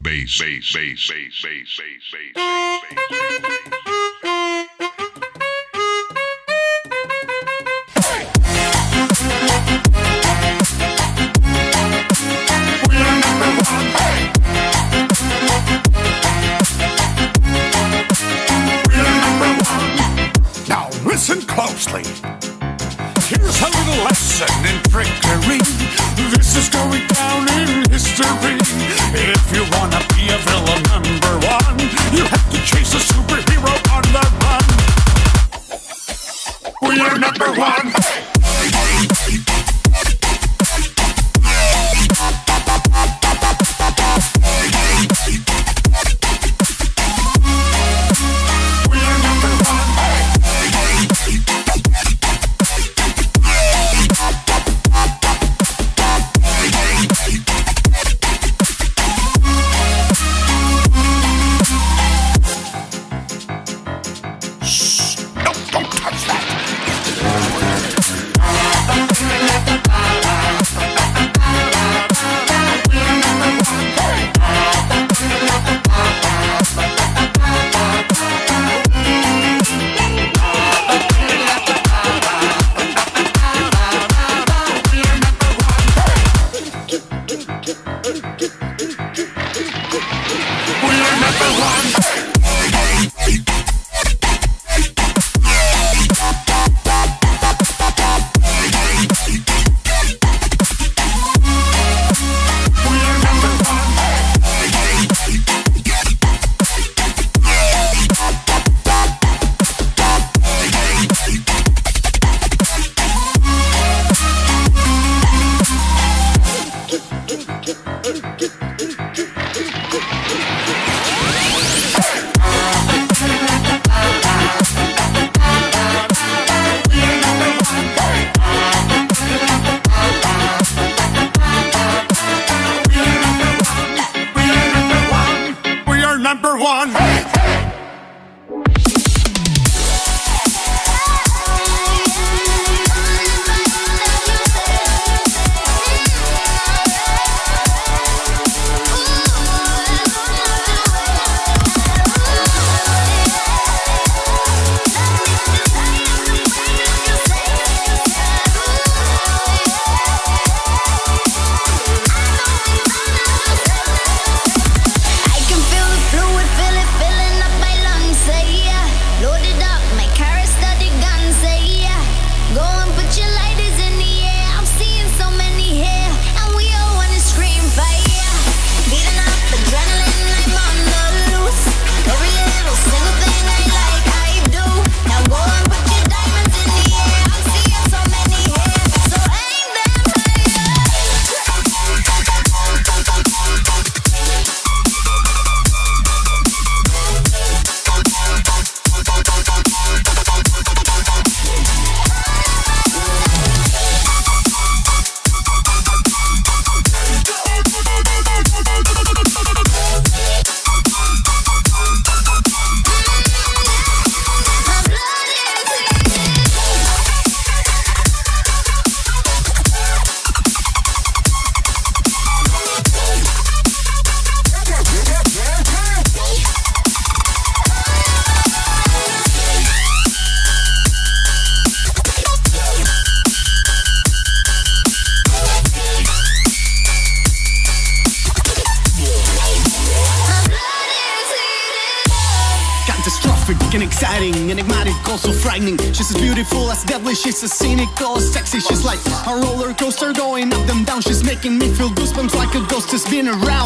Bass, bass, bass, bass, bass, bass, bass, bass, in a row.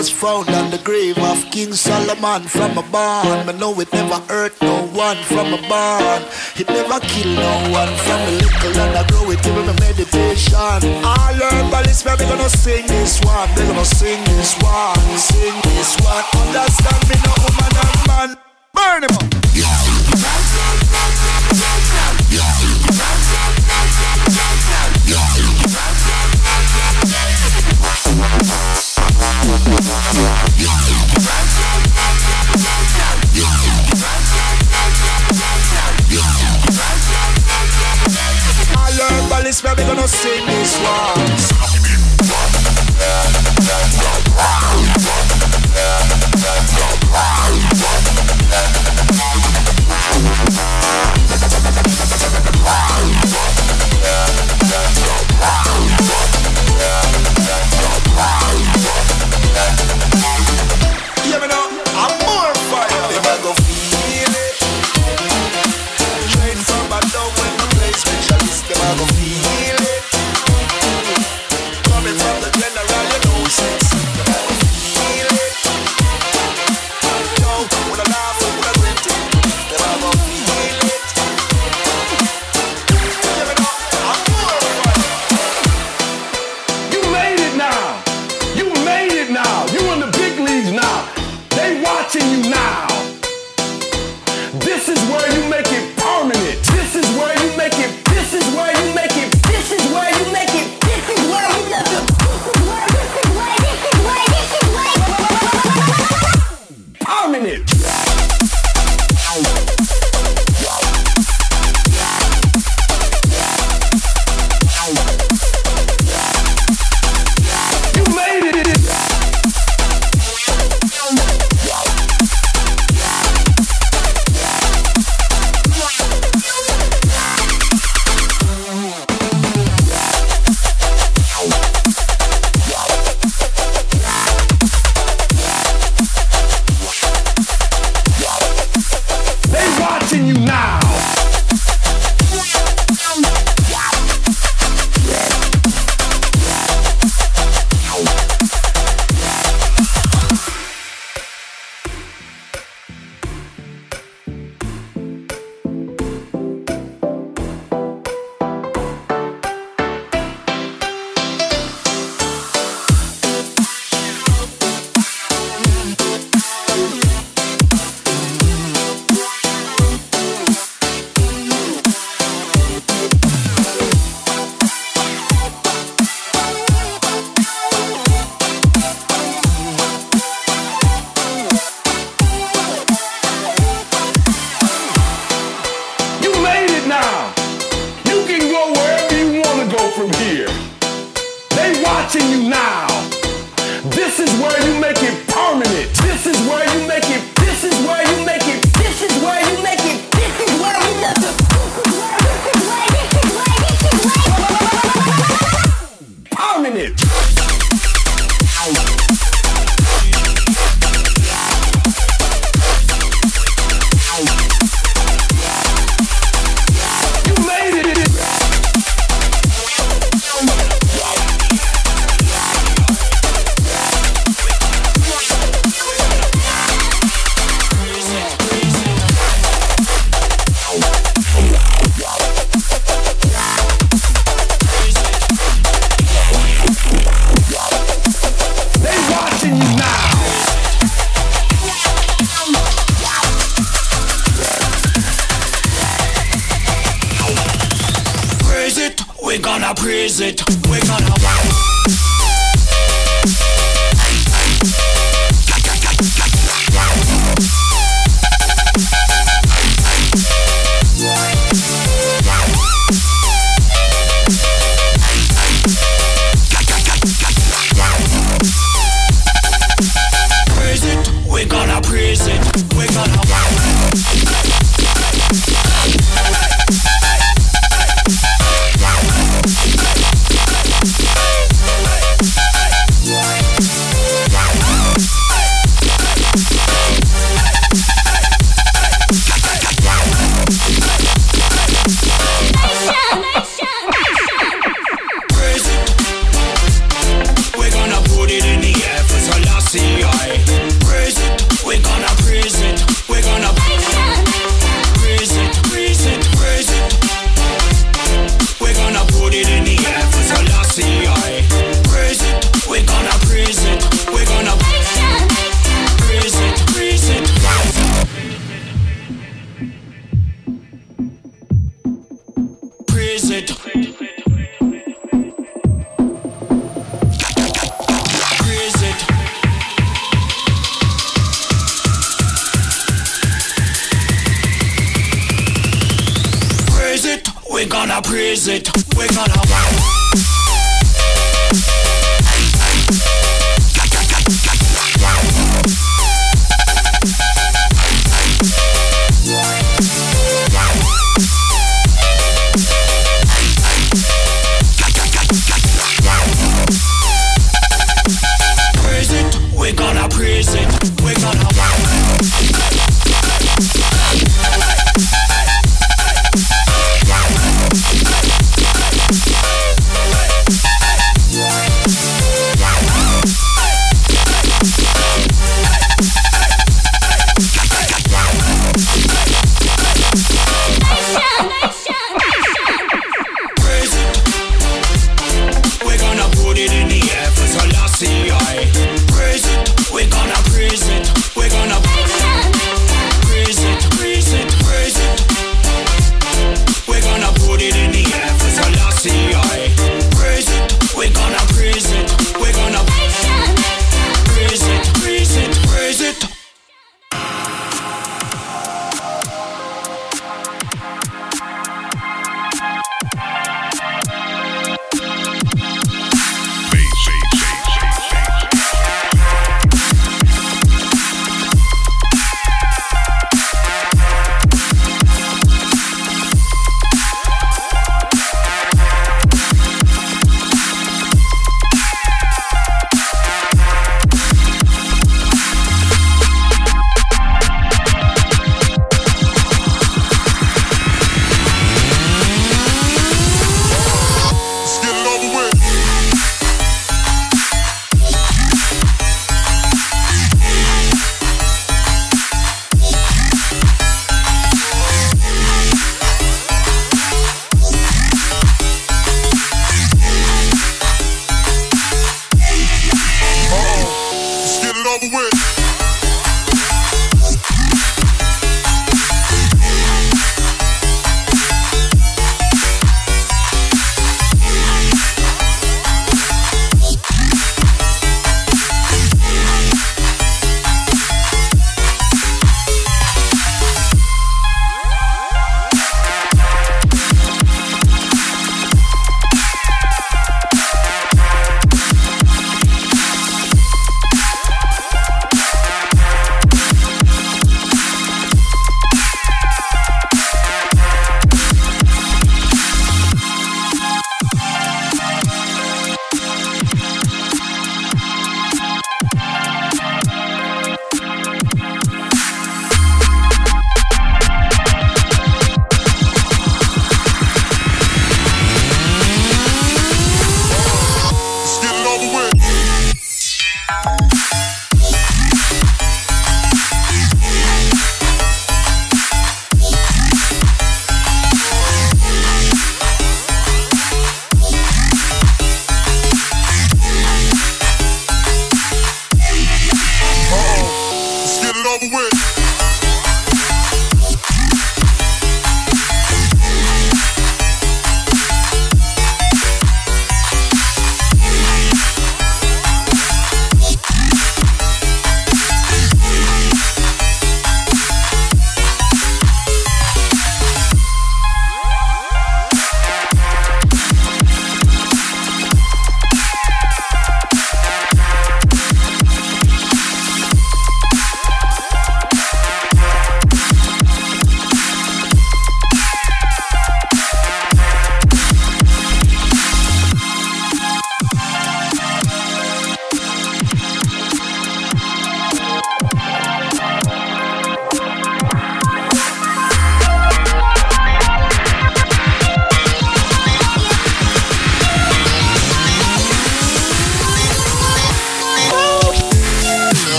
was found on the grave of King Solomon from a barn. I know it never hurt no one from a barn. It never killed no one from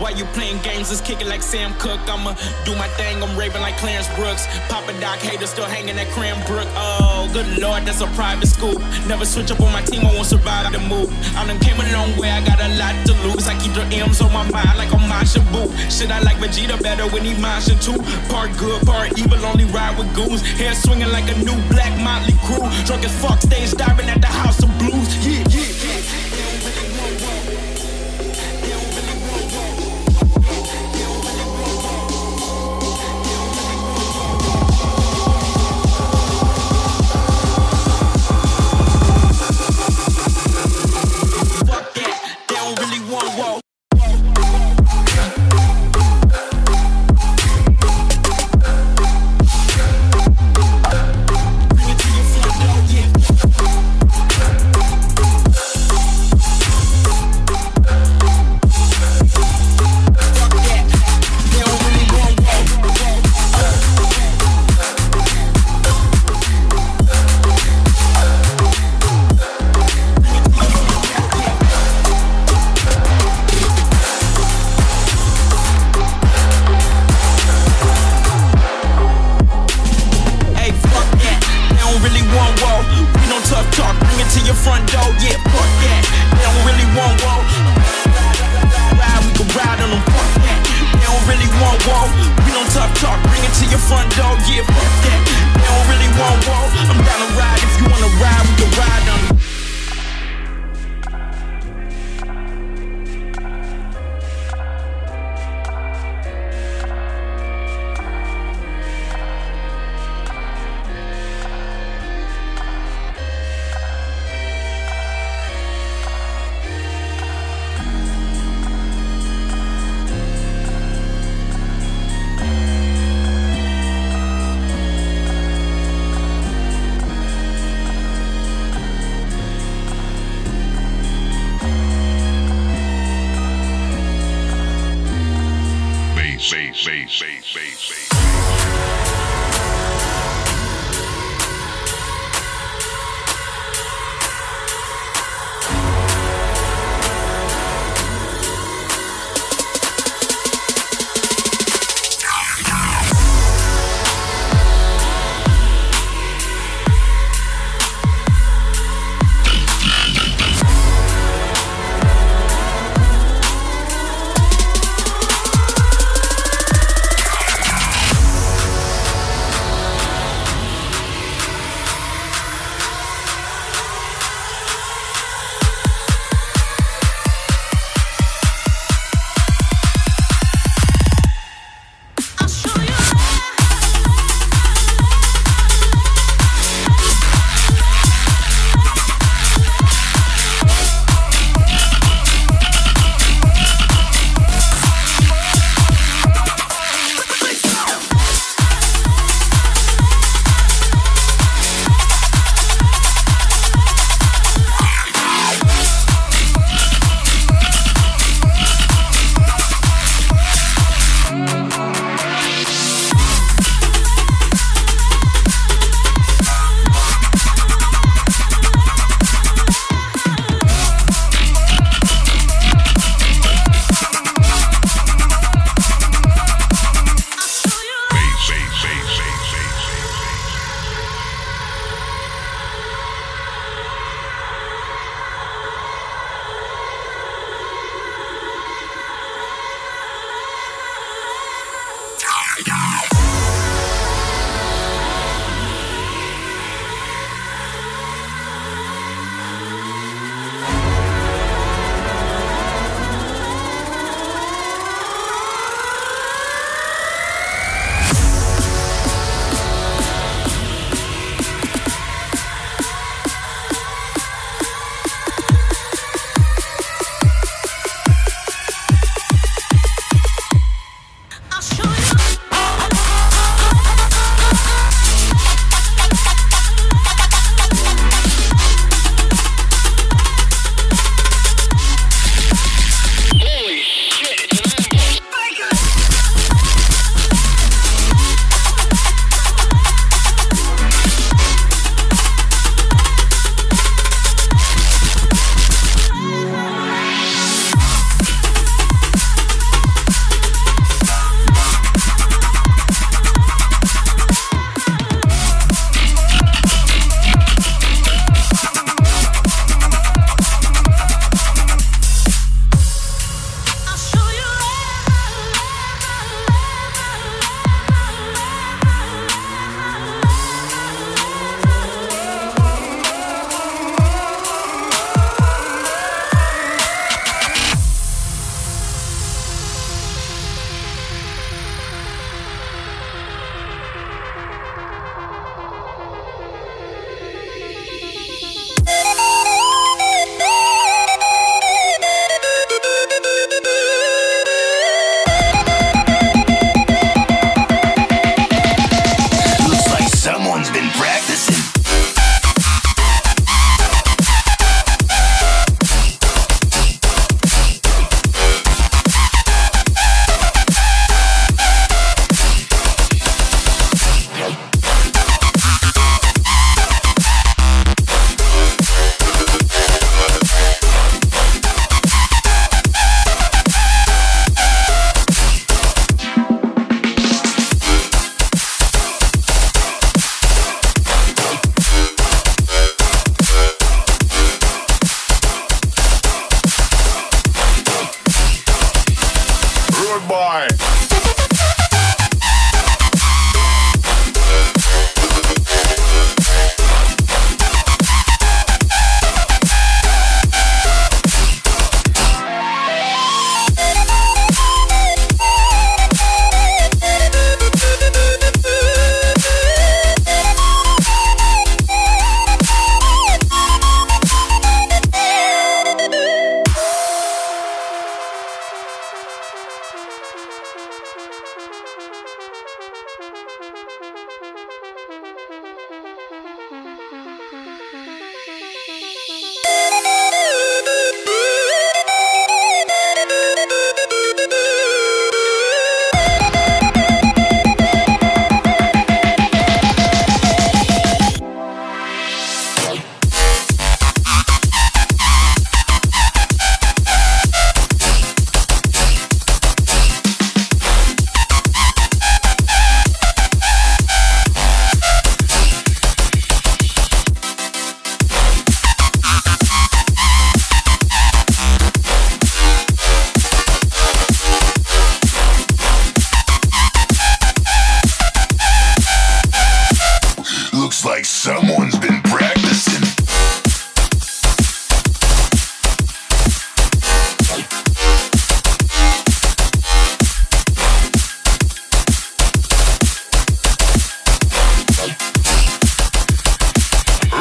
Why you playing games? Let's kick it like Sam Cook. I'ma do my thing. I'm raving like Clarence Brooks. Papa Doc hater still hanging at Cranbrook. Oh, good lord, that's a private school. Never switch up on my team. I won't survive the move. I done came a long way. I got a lot to lose. I keep the M's on my mind like I'm Masha Boo. Shit, I like Vegeta better when he Masha too. Part good, part evil. Only ride with goons. Hair swinging like a new black Motley crew. Drunk as fuck, stage diving at the House of Blues.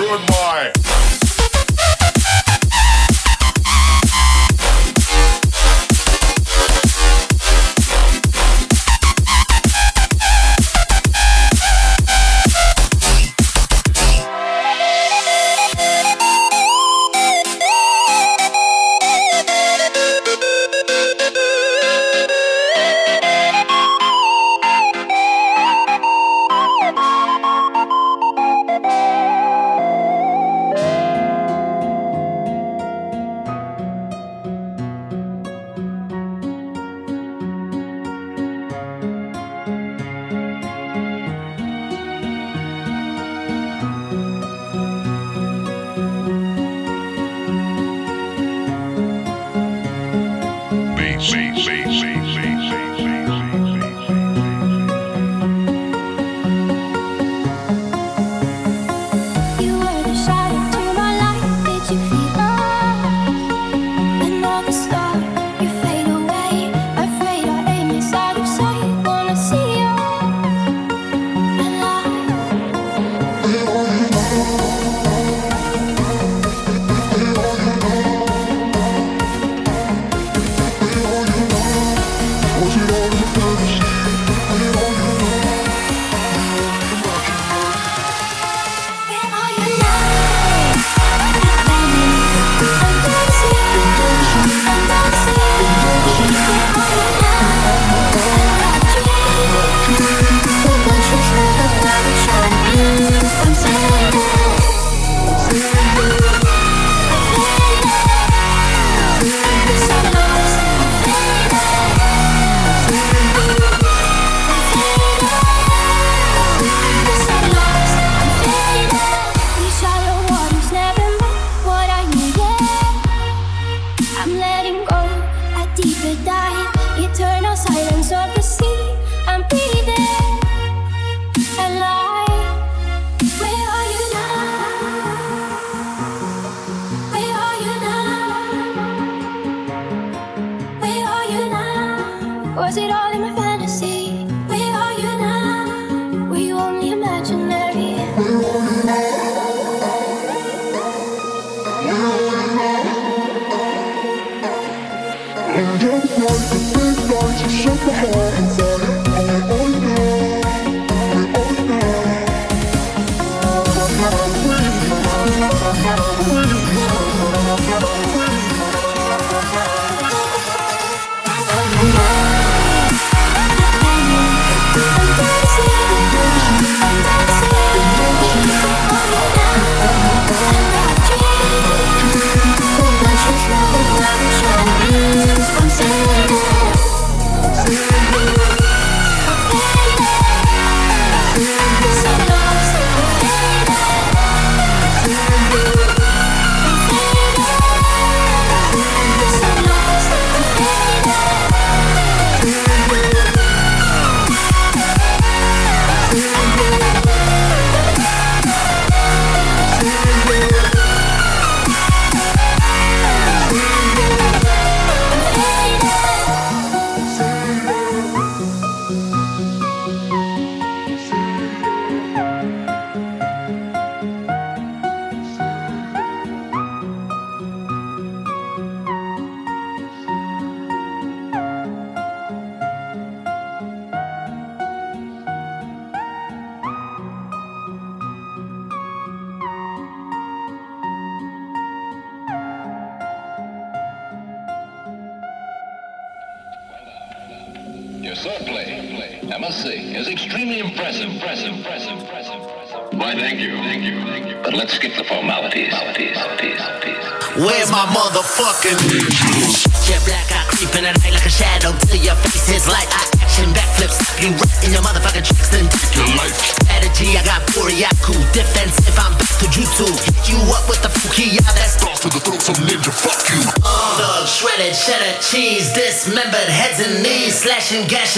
Goodbye.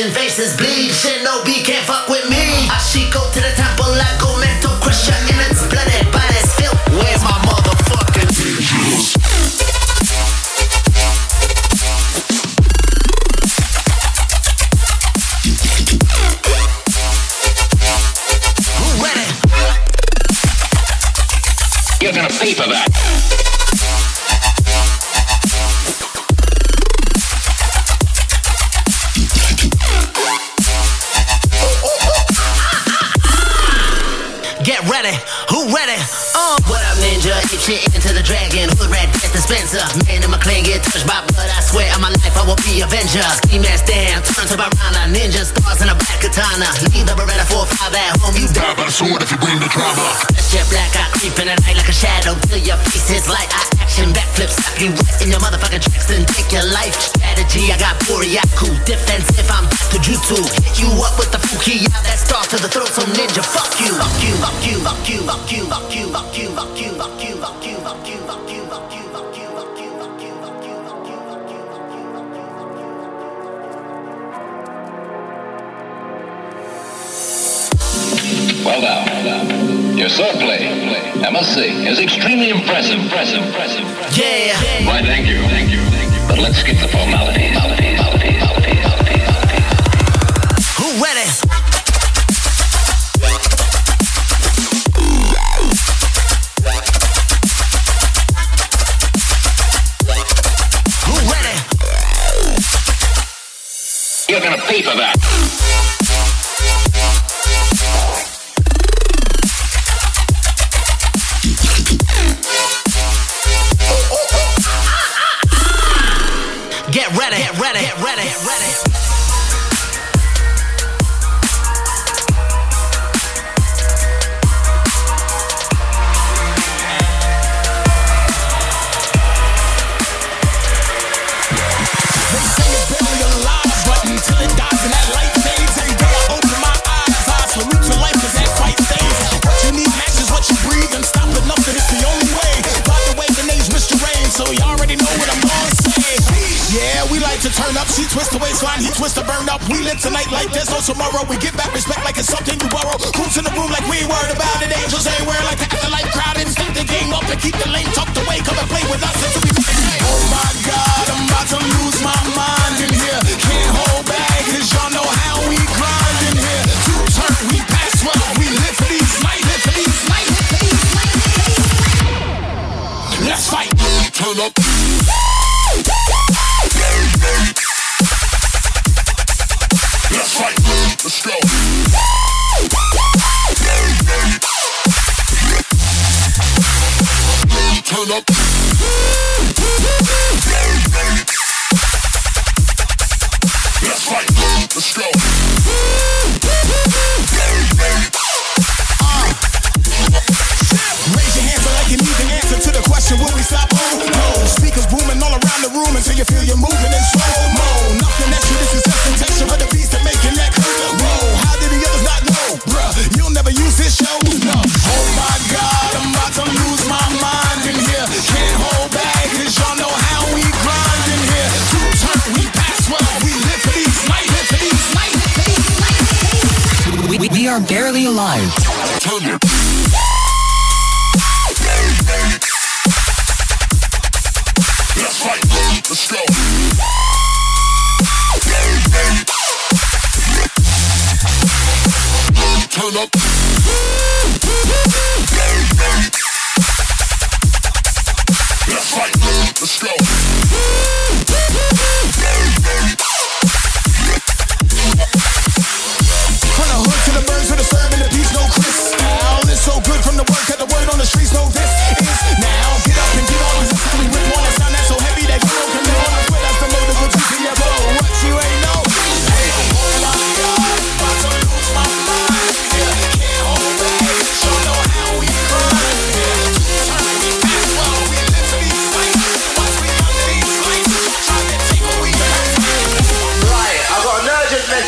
Fashion faces pay for that.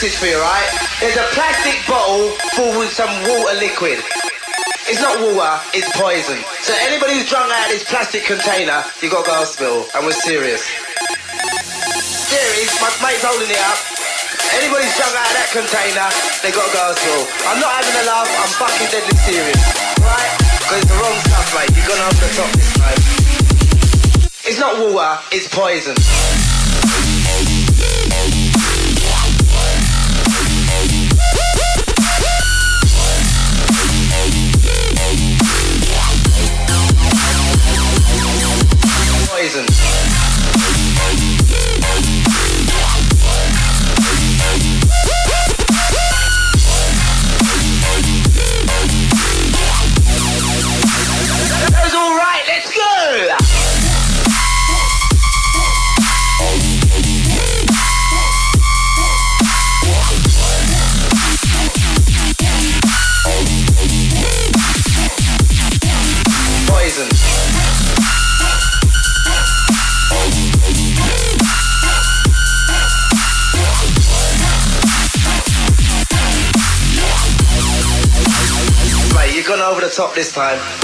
Message for you, right? There's a plastic bottle full with some water liquid. It's not water, it's poison. So anybody who's drunk out of this plastic container, you got to go and we're serious. Serious, my mate's holding it up. Anybody's drunk out of that container, they got to go. I'm not having a laugh, I'm fucking deadly serious. Right? Because it's the wrong stuff, mate. You're gonna have to top this time. It's not water, it's poison. Poison. Top this time.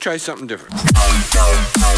Try something different.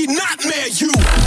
Fucking nightmare, you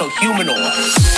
is